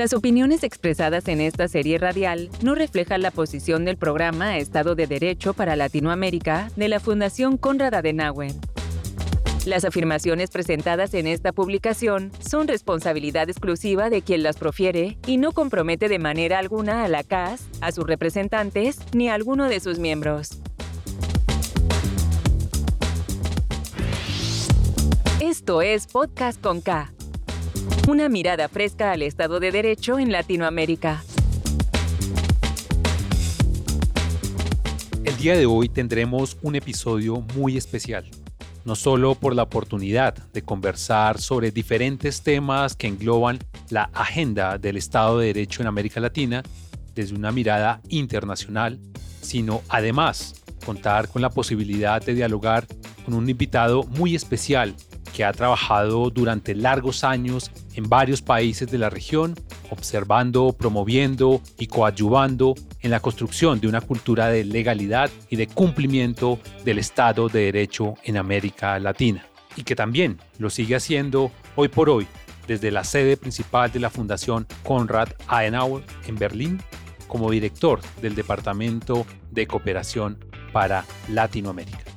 Las opiniones expresadas en esta serie radial no reflejan la posición del programa Estado de Derecho para Latinoamérica de la Fundación Konrad Adenauer. Las afirmaciones presentadas en esta publicación son responsabilidad exclusiva de quien las profiere y no compromete de manera alguna a la CAS, a sus representantes ni a alguno de sus miembros. Esto es Podcast con K una mirada fresca al Estado de Derecho en Latinoamérica. El día de hoy tendremos un episodio muy especial, no solo por la oportunidad de conversar sobre diferentes temas que engloban la agenda del Estado de Derecho en América Latina desde una mirada internacional, sino además contar con la posibilidad de dialogar con un invitado muy especial que ha trabajado durante largos años en varios países de la región, observando, promoviendo y coadyuvando en la construcción de una cultura de legalidad y de cumplimiento del Estado de Derecho en América Latina, y que también lo sigue haciendo hoy por hoy desde la sede principal de la Fundación Konrad Adenauer en Berlín como director del Departamento de Cooperación para Latinoamérica.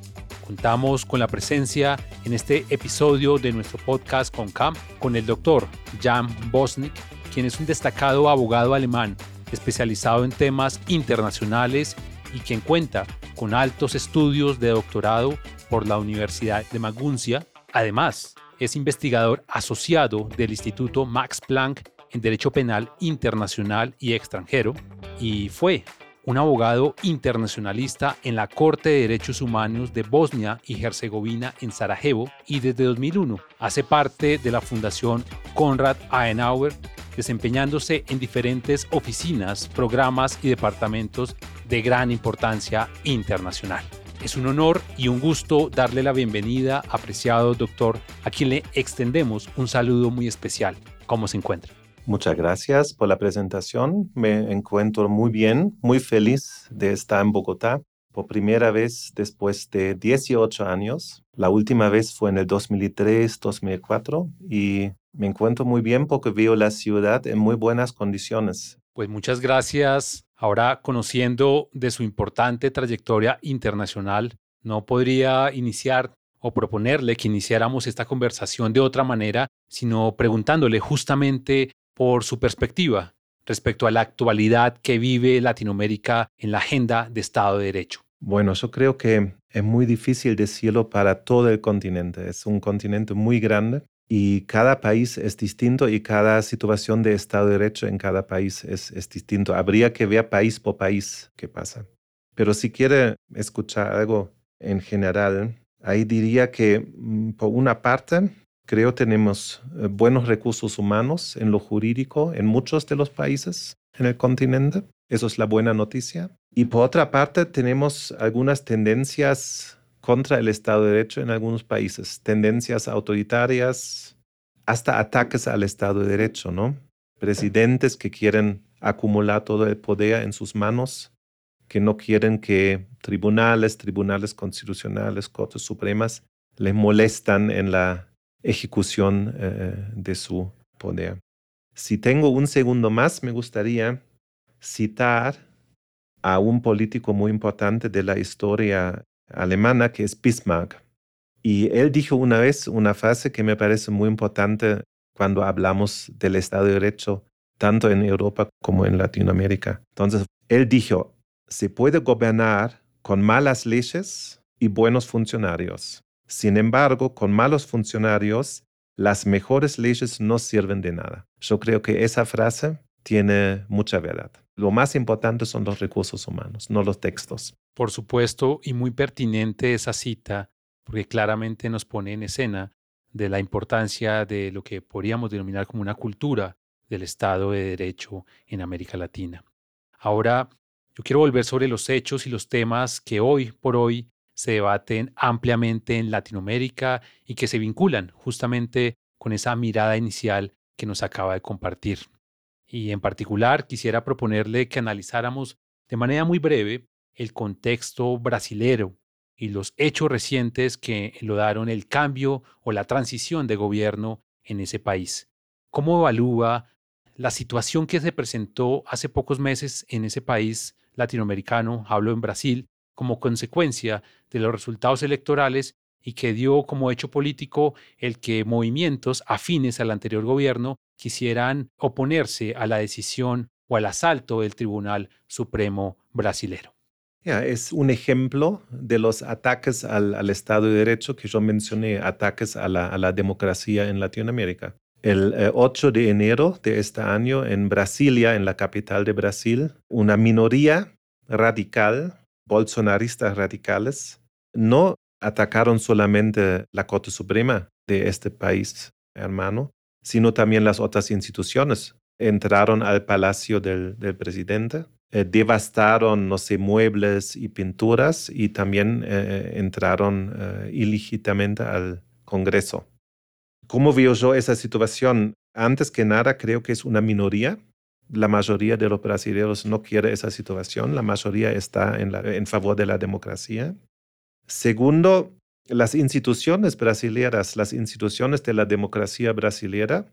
Contamos con la presencia en este episodio de nuestro podcast con CAM con el doctor Jan Bosnick, quien es un destacado abogado alemán especializado en temas internacionales y quien cuenta con altos estudios de doctorado por la Universidad de Maguncia. Además, es investigador asociado del Instituto Max Planck en Derecho Penal Internacional y Extranjero y fue un abogado internacionalista en la Corte de Derechos Humanos de Bosnia y Herzegovina en Sarajevo y desde 2001 hace parte de la Fundación Konrad Adenauer, desempeñándose en diferentes oficinas, programas y departamentos de gran importancia internacional. Es un honor y un gusto darle la bienvenida, apreciado doctor, a quien le extendemos un saludo muy especial. ¿Cómo se encuentra? Muchas gracias por la presentación. Me encuentro muy bien, muy feliz de estar en Bogotá por primera vez después de 18 años. La última vez fue en el 2003-2004 y me encuentro muy bien porque veo la ciudad en muy buenas condiciones. Pues muchas gracias. Ahora, conociendo de su importante trayectoria internacional, no podría iniciar o proponerle que iniciáramos esta conversación de otra manera, sino preguntándole justamente por su perspectiva respecto a la actualidad que vive Latinoamérica en la agenda de Estado de Derecho. Bueno, yo creo que es muy difícil decirlo para todo el continente. Es un continente muy grande y cada país es distinto y cada situación de Estado de Derecho en cada país es, es distinto. Habría que ver país por país qué pasa. Pero si quiere escuchar algo en general, ahí diría que mm, por una parte Creo tenemos eh, buenos recursos humanos en lo jurídico en muchos de los países en el continente. Eso es la buena noticia. Y por otra parte, tenemos algunas tendencias contra el Estado de Derecho en algunos países, tendencias autoritarias, hasta ataques al Estado de Derecho, ¿no? Presidentes que quieren acumular todo el poder en sus manos, que no quieren que tribunales, tribunales constitucionales, cortes supremas les molestan en la ejecución eh, de su poder. Si tengo un segundo más, me gustaría citar a un político muy importante de la historia alemana que es Bismarck. Y él dijo una vez una frase que me parece muy importante cuando hablamos del Estado de Derecho, tanto en Europa como en Latinoamérica. Entonces, él dijo, se puede gobernar con malas leyes y buenos funcionarios. Sin embargo, con malos funcionarios, las mejores leyes no sirven de nada. Yo creo que esa frase tiene mucha verdad. Lo más importante son los recursos humanos, no los textos. Por supuesto, y muy pertinente esa cita, porque claramente nos pone en escena de la importancia de lo que podríamos denominar como una cultura del Estado de Derecho en América Latina. Ahora, yo quiero volver sobre los hechos y los temas que hoy por hoy se debaten ampliamente en Latinoamérica y que se vinculan justamente con esa mirada inicial que nos acaba de compartir. Y en particular quisiera proponerle que analizáramos de manera muy breve el contexto brasilero y los hechos recientes que lo daron el cambio o la transición de gobierno en ese país. ¿Cómo evalúa la situación que se presentó hace pocos meses en ese país latinoamericano, hablo en Brasil, como consecuencia de los resultados electorales y que dio como hecho político el que movimientos afines al anterior gobierno quisieran oponerse a la decisión o al asalto del Tribunal Supremo brasilero. es un ejemplo de los ataques al, Estado de Derecho que yo mencioné, ataques a la, democracia en Latinoamérica. El 8 eh, de enero de este año en Brasilia, en la capital de Brasil, una minoría radical, bolsonaristas radicales, no atacaron solamente la Corte Suprema de este país hermano, sino también las otras instituciones. Entraron al palacio del, presidente, eh, devastaron, no sé, muebles y pinturas y también eh, entraron eh, ilegítimamente al Congreso. ¿Cómo veo yo esa situación? Antes que nada, creo que es una minoría. La mayoría de los brasileños no quiere esa situación. La mayoría está en, favor de la democracia. Segundo, las instituciones brasileñas, las instituciones de la democracia brasileña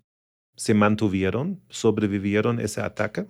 se mantuvieron, sobrevivieron ese ataque.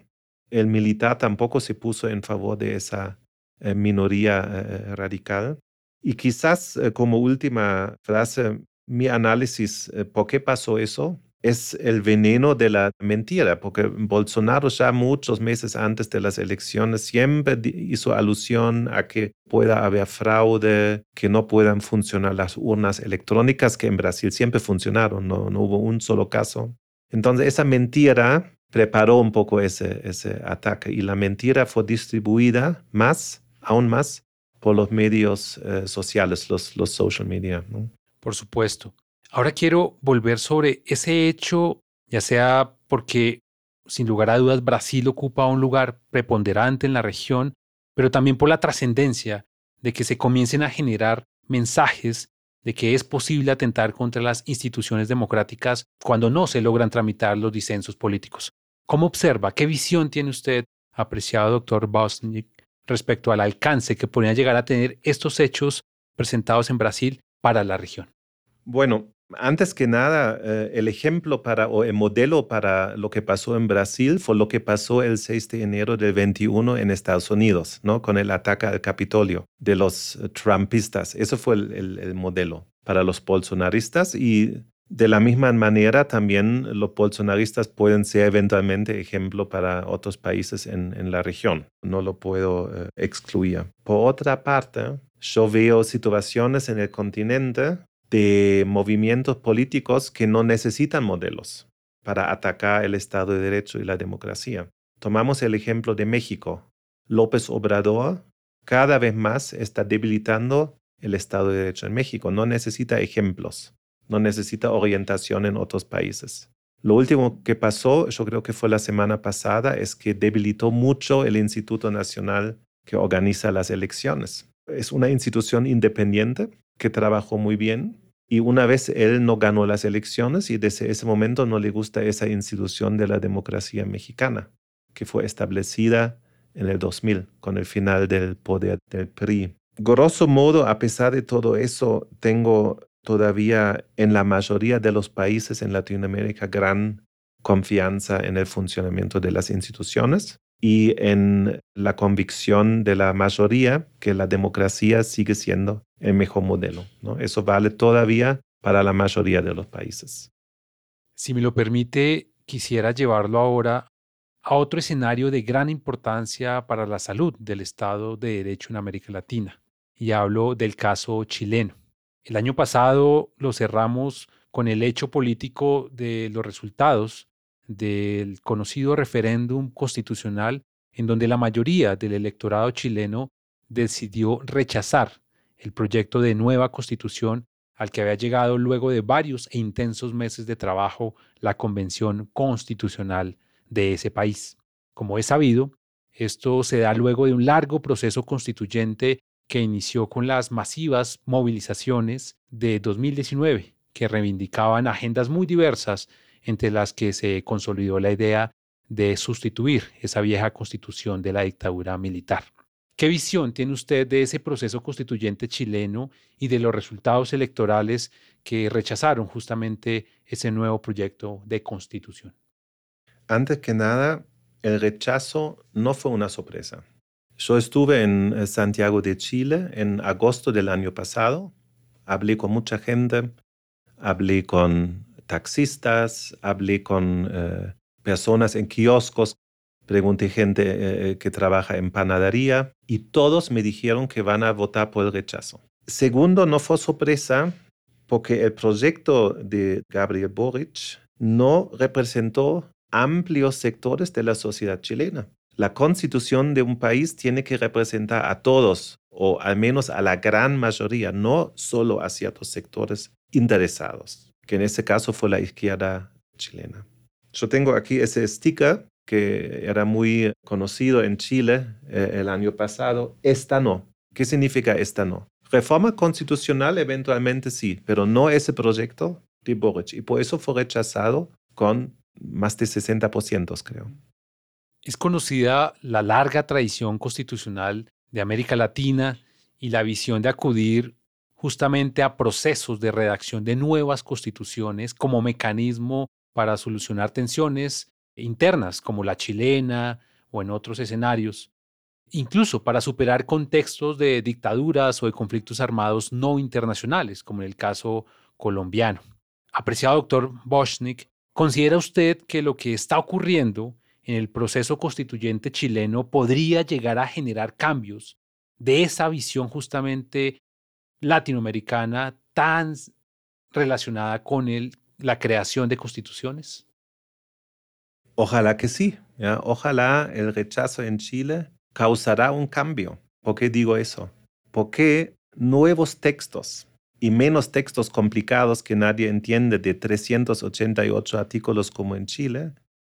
El militar tampoco se puso en favor de esa eh, minoría eh, radical. Y quizás eh, como última frase, mi análisis, ¿por qué pasó eso? Es el veneno de la mentira, porque Bolsonaro ya muchos meses antes de las elecciones siempre hizo alusión a que pueda haber fraude, que no puedan funcionar las urnas electrónicas, que en Brasil siempre funcionaron, no, hubo un solo caso. Entonces esa mentira preparó un poco ese, ese ataque y la mentira fue distribuida más, aún más, por los medios eh, sociales, los, los social media. Por supuesto. Ahora quiero volver sobre ese hecho, ya sea porque, sin lugar a dudas, Brasil ocupa un lugar preponderante en la región, pero también por la trascendencia de que se comiencen a generar mensajes de que es posible atentar contra las instituciones democráticas cuando no se logran tramitar los disensos políticos. ¿Cómo observa? ¿Qué visión tiene usted, apreciado doctor Bosnick, respecto al alcance que podrían llegar a tener estos hechos presentados en Brasil para la región? Bueno, antes que nada, eh, el ejemplo para o el modelo para lo que pasó en Brasil fue lo que pasó el 6 de enero del 21 en Estados Unidos, ¿no? Con el ataque al Capitolio de los eh, Trumpistas. Eso fue el, modelo para los bolsonaristas y de la misma manera también los bolsonaristas pueden ser eventualmente ejemplo para otros países en, la región. No lo puedo eh, excluir. Por otra parte, yo veo situaciones en el continente de movimientos políticos que no necesitan modelos para atacar el Estado de Derecho y la democracia. Tomamos el ejemplo de México. López Obrador cada vez más está debilitando el Estado de Derecho en México. No necesita ejemplos, no necesita orientación en otros países. Lo último que pasó, yo creo que fue la semana pasada, es que debilitó mucho el Instituto Nacional que organiza las elecciones. Es una institución independiente que trabajó muy bien, y una vez él no ganó las elecciones y desde ese momento no le gusta esa institución de la democracia mexicana, que fue establecida en el 2000 con el final del poder del PRI. Grosso modo, a pesar de todo eso, tengo todavía en la mayoría de los países en Latinoamérica gran confianza en el funcionamiento de las instituciones y en la convicción de la mayoría que la democracia sigue siendo el mejor modelo. ¿no? Eso vale todavía para la mayoría de los países. Si me lo permite, quisiera llevarlo ahora a otro escenario de gran importancia para la salud del Estado de Derecho en América Latina, y hablo del caso chileno. El año pasado lo cerramos con el hecho político de los resultados del conocido referéndum constitucional en donde la mayoría del electorado chileno decidió rechazar el proyecto de nueva constitución al que había llegado luego de varios e intensos meses de trabajo la Convención Constitucional de ese país. Como es sabido, esto se da luego de un largo proceso constituyente que inició con las masivas movilizaciones de 2019, que reivindicaban agendas muy diversas entre las que se consolidó la idea de sustituir esa vieja constitución de la dictadura militar. ¿Qué visión tiene usted de ese proceso constituyente chileno y de los resultados electorales que rechazaron justamente ese nuevo proyecto de constitución? Antes que nada, el rechazo no fue una sorpresa. Yo estuve en eh, Santiago de Chile en agosto del año pasado. Hablé con mucha gente, hablé con taxistas, hablé con eh, personas en kioscos, pregunté gente eh, que trabaja en panadería y todos me dijeron que van a votar por el rechazo. Segundo, no fue sorpresa porque el proyecto de Gabriel Boric no representó amplios sectores de la sociedad chilena. La constitución de un país tiene que representar a todos, o al menos a la gran mayoría, no solo a ciertos sectores interesados, que en ese caso fue la izquierda chilena. Yo tengo aquí ese sticker que era muy conocido en Chile eh, el año pasado, esta no. ¿Qué significa esta no? Reforma constitucional eventualmente sí, pero no ese proyecto de Boric. Y por eso fue rechazado con más de 60%, creo. Es conocida la larga tradición constitucional de América Latina y la visión de acudir justamente a procesos de redacción de nuevas constituciones como mecanismo para solucionar tensiones internas como la chilena o en otros escenarios, incluso para superar contextos de dictaduras o de conflictos armados no internacionales, como en el caso colombiano. Apreciado doctor Boschnik, ¿considera usted que lo que está ocurriendo en el proceso constituyente chileno podría llegar a generar cambios de esa visión justamente latinoamericana tan relacionada con la creación de constituciones? Ojalá que sí. Ojalá el rechazo en Chile causará un cambio. ¿Por qué digo eso? Porque nuevos textos y menos textos complicados que nadie entiende de 388 artículos como en Chile,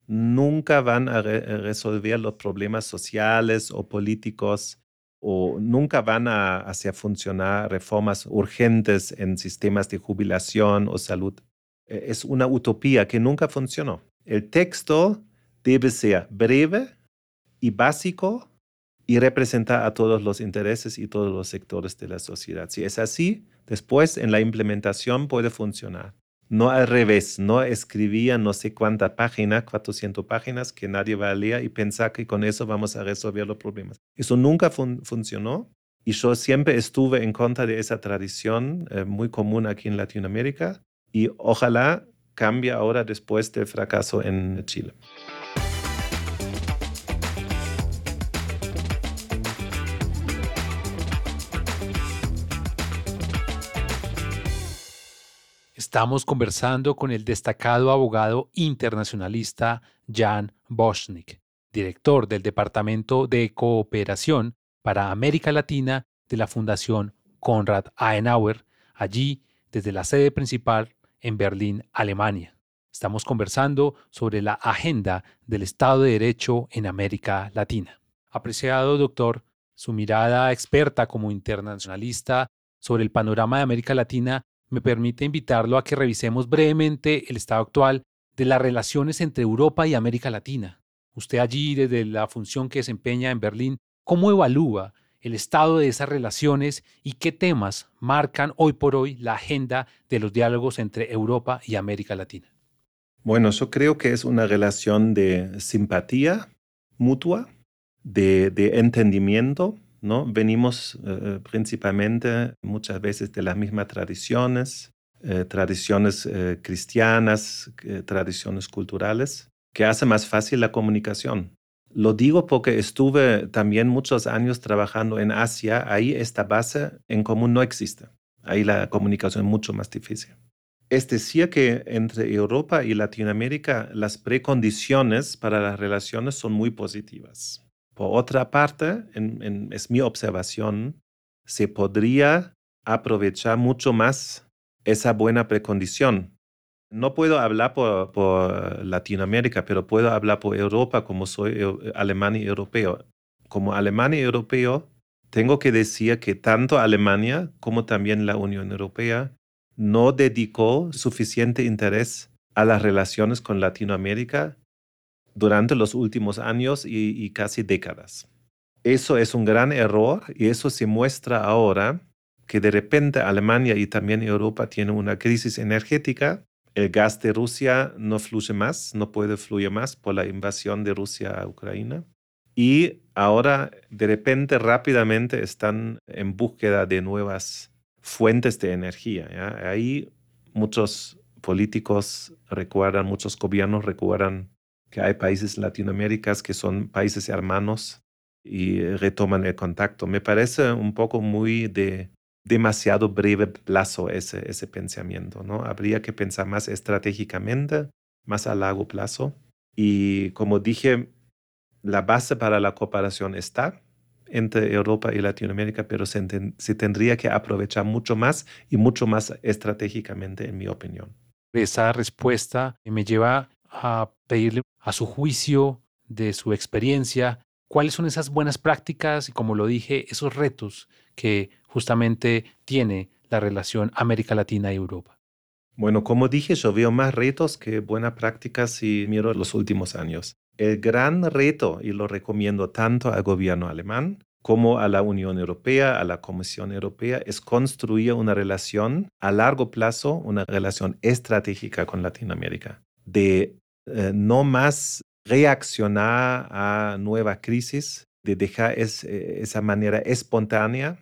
nunca van a resolver los problemas sociales o políticos o nunca van a hacer funcionar reformas urgentes en sistemas de jubilación o salud. E, es una utopía que nunca funcionó. El texto debe ser breve y básico y representar a todos los intereses y todos los sectores de la sociedad. Si es así, después en la implementación puede funcionar. No al revés, no escribía no sé cuántas páginas, 400 páginas que nadie va a leer y pensar que con eso vamos a resolver los problemas. Eso nunca funcionó y yo siempre estuve en contra de esa tradición eh, muy común aquí en Latinoamérica y ojalá cambie ahora después del fracaso en Chile. Estamos conversando con el destacado abogado internacionalista Jan Boschnik, director del Departamento de Cooperación para América Latina de la Fundación Konrad Adenauer, allí desde la sede principal en Berlín, Alemania. Estamos conversando sobre la agenda del Estado de Derecho en América Latina. Apreciado doctor, su mirada experta como internacionalista sobre el panorama de América Latina me permite invitarlo a que revisemos brevemente el estado actual de las relaciones entre Europa y América Latina. Usted allí, desde la función que desempeña en Berlín, ¿cómo evalúa el estado de esas relaciones y qué temas marcan hoy por hoy la agenda de los diálogos entre Europa y América Latina? Bueno, yo creo que es una relación de simpatía mutua, de, de entendimiento ¿no? Venimos eh, principalmente muchas veces de las mismas tradiciones, eh, tradiciones eh, cristianas, tradiciones culturales, que hace más fácil la comunicación. Lo digo porque estuve también muchos años trabajando en Asia, ahí esta base en común no existe. Ahí la comunicación es mucho más difícil. Es decir, que entre Europa y Latinoamérica las precondiciones para las relaciones son muy positivas. Por otra parte, es mi observación, se podría aprovechar mucho más esa buena precondición. No puedo hablar por, Latinoamérica, pero puedo hablar por Europa como soy alemán y europeo. Como alemán y europeo, tengo que decir que tanto Alemania como también la Unión Europea no dedicó suficiente interés a las relaciones con Latinoamérica durante los últimos años y, casi décadas. Eso es un gran error y eso se muestra ahora que de repente Alemania y también Europa tienen una crisis energética el gas de Rusia no fluye más, no puede fluir más por la invasión de Rusia a Ucrania. Y ahora, de repente, rápidamente están en búsqueda de nuevas fuentes de energía. Ahí muchos políticos recuerdan, muchos gobiernos recuerdan que hay países latinoamericanos que son países hermanos y retoman el contacto. Me parece un poco muy de demasiado breve plazo ese, ese pensamiento, ¿no? Habría que pensar más estratégicamente, más a largo plazo. Y como dije, la base para la cooperación está entre Europa y Latinoamérica, pero se, se, tendría que aprovechar mucho más y mucho más estratégicamente, en mi opinión. Esa respuesta me lleva a pedirle a su juicio, de su experiencia, cuáles son esas buenas prácticas y, como lo dije, esos retos que justamente tiene la relación América Latina y Europa. Bueno, como dije, yo veo más retos que buenas prácticas si miro los últimos años. El gran reto, y lo recomiendo tanto al gobierno alemán como a la Unión Europea, a la Comisión Europea, es construir una relación a largo plazo, una relación estratégica con Latinoamérica, de eh, no más reaccionar a nueva crisis, de dejar eh, esa manera espontánea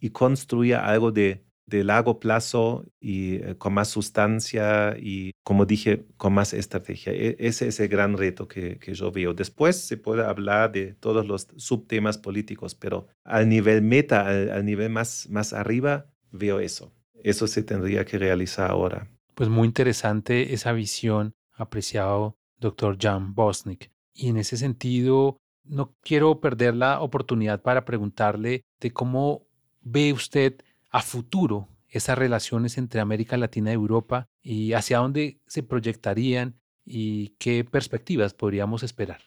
y construir algo de, largo plazo y eh, con más sustancia y, como dije, con más estrategia. E, ese es el gran reto que, yo veo. Después se puede hablar de todos los subtemas políticos, pero al nivel meta, al, nivel más, más arriba, veo eso. Eso se tendría que realizar ahora. Pues muy interesante esa visión, apreciado doctor Jan Bosnick. Y en ese sentido, no quiero perder la oportunidad para preguntarle de cómo ve usted a futuro esas relaciones entre América Latina y Europa y hacia dónde se proyectarían y qué perspectivas podríamos esperar.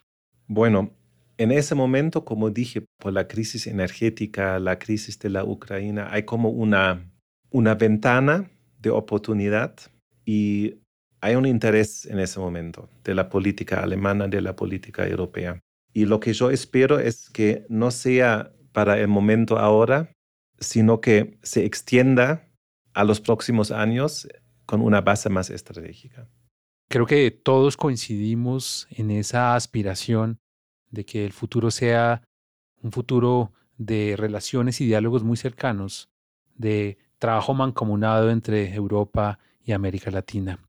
Bueno, en ese momento, como dije, por la crisis energética, la crisis de la Ucrania, hay como una, una ventana de oportunidad y hay un interés en ese momento de la política alemana, de la política europea. Y lo que yo espero es que no sea para el momento ahora, sino que se extienda a los próximos años con una base más estratégica. Creo que todos coincidimos en esa aspiración de que el futuro sea un futuro de relaciones y diálogos muy cercanos, de trabajo mancomunado entre Europa y América Latina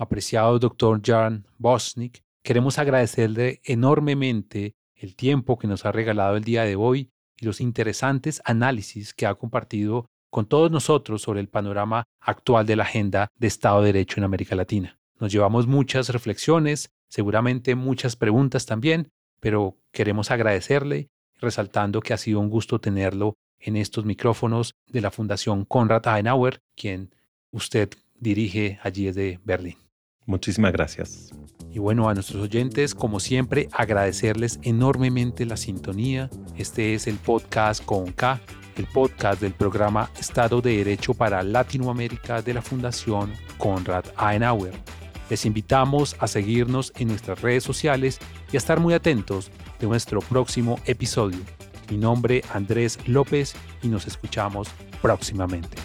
apreciado doctor Jan Bosnick, queremos agradecerle enormemente el tiempo que nos ha regalado el día de hoy y los interesantes análisis que ha compartido con todos nosotros sobre el panorama actual de la agenda de Estado de Derecho en América Latina. Nos llevamos muchas reflexiones, seguramente muchas preguntas también, pero queremos agradecerle, resaltando que ha sido un gusto tenerlo en estos micrófonos de la Fundación Konrad Adenauer, quien usted dirige allí desde Berlín. Muchísimas gracias. Y bueno, a nuestros oyentes, como siempre, agradecerles enormemente la sintonía. Este es el podcast con K, el podcast del programa Estado de Derecho para Latinoamérica de la Fundación Konrad Adenauer. Les invitamos a seguirnos en nuestras redes sociales y a estar muy atentos de nuestro próximo episodio. Mi nombre Andrés López y nos escuchamos próximamente.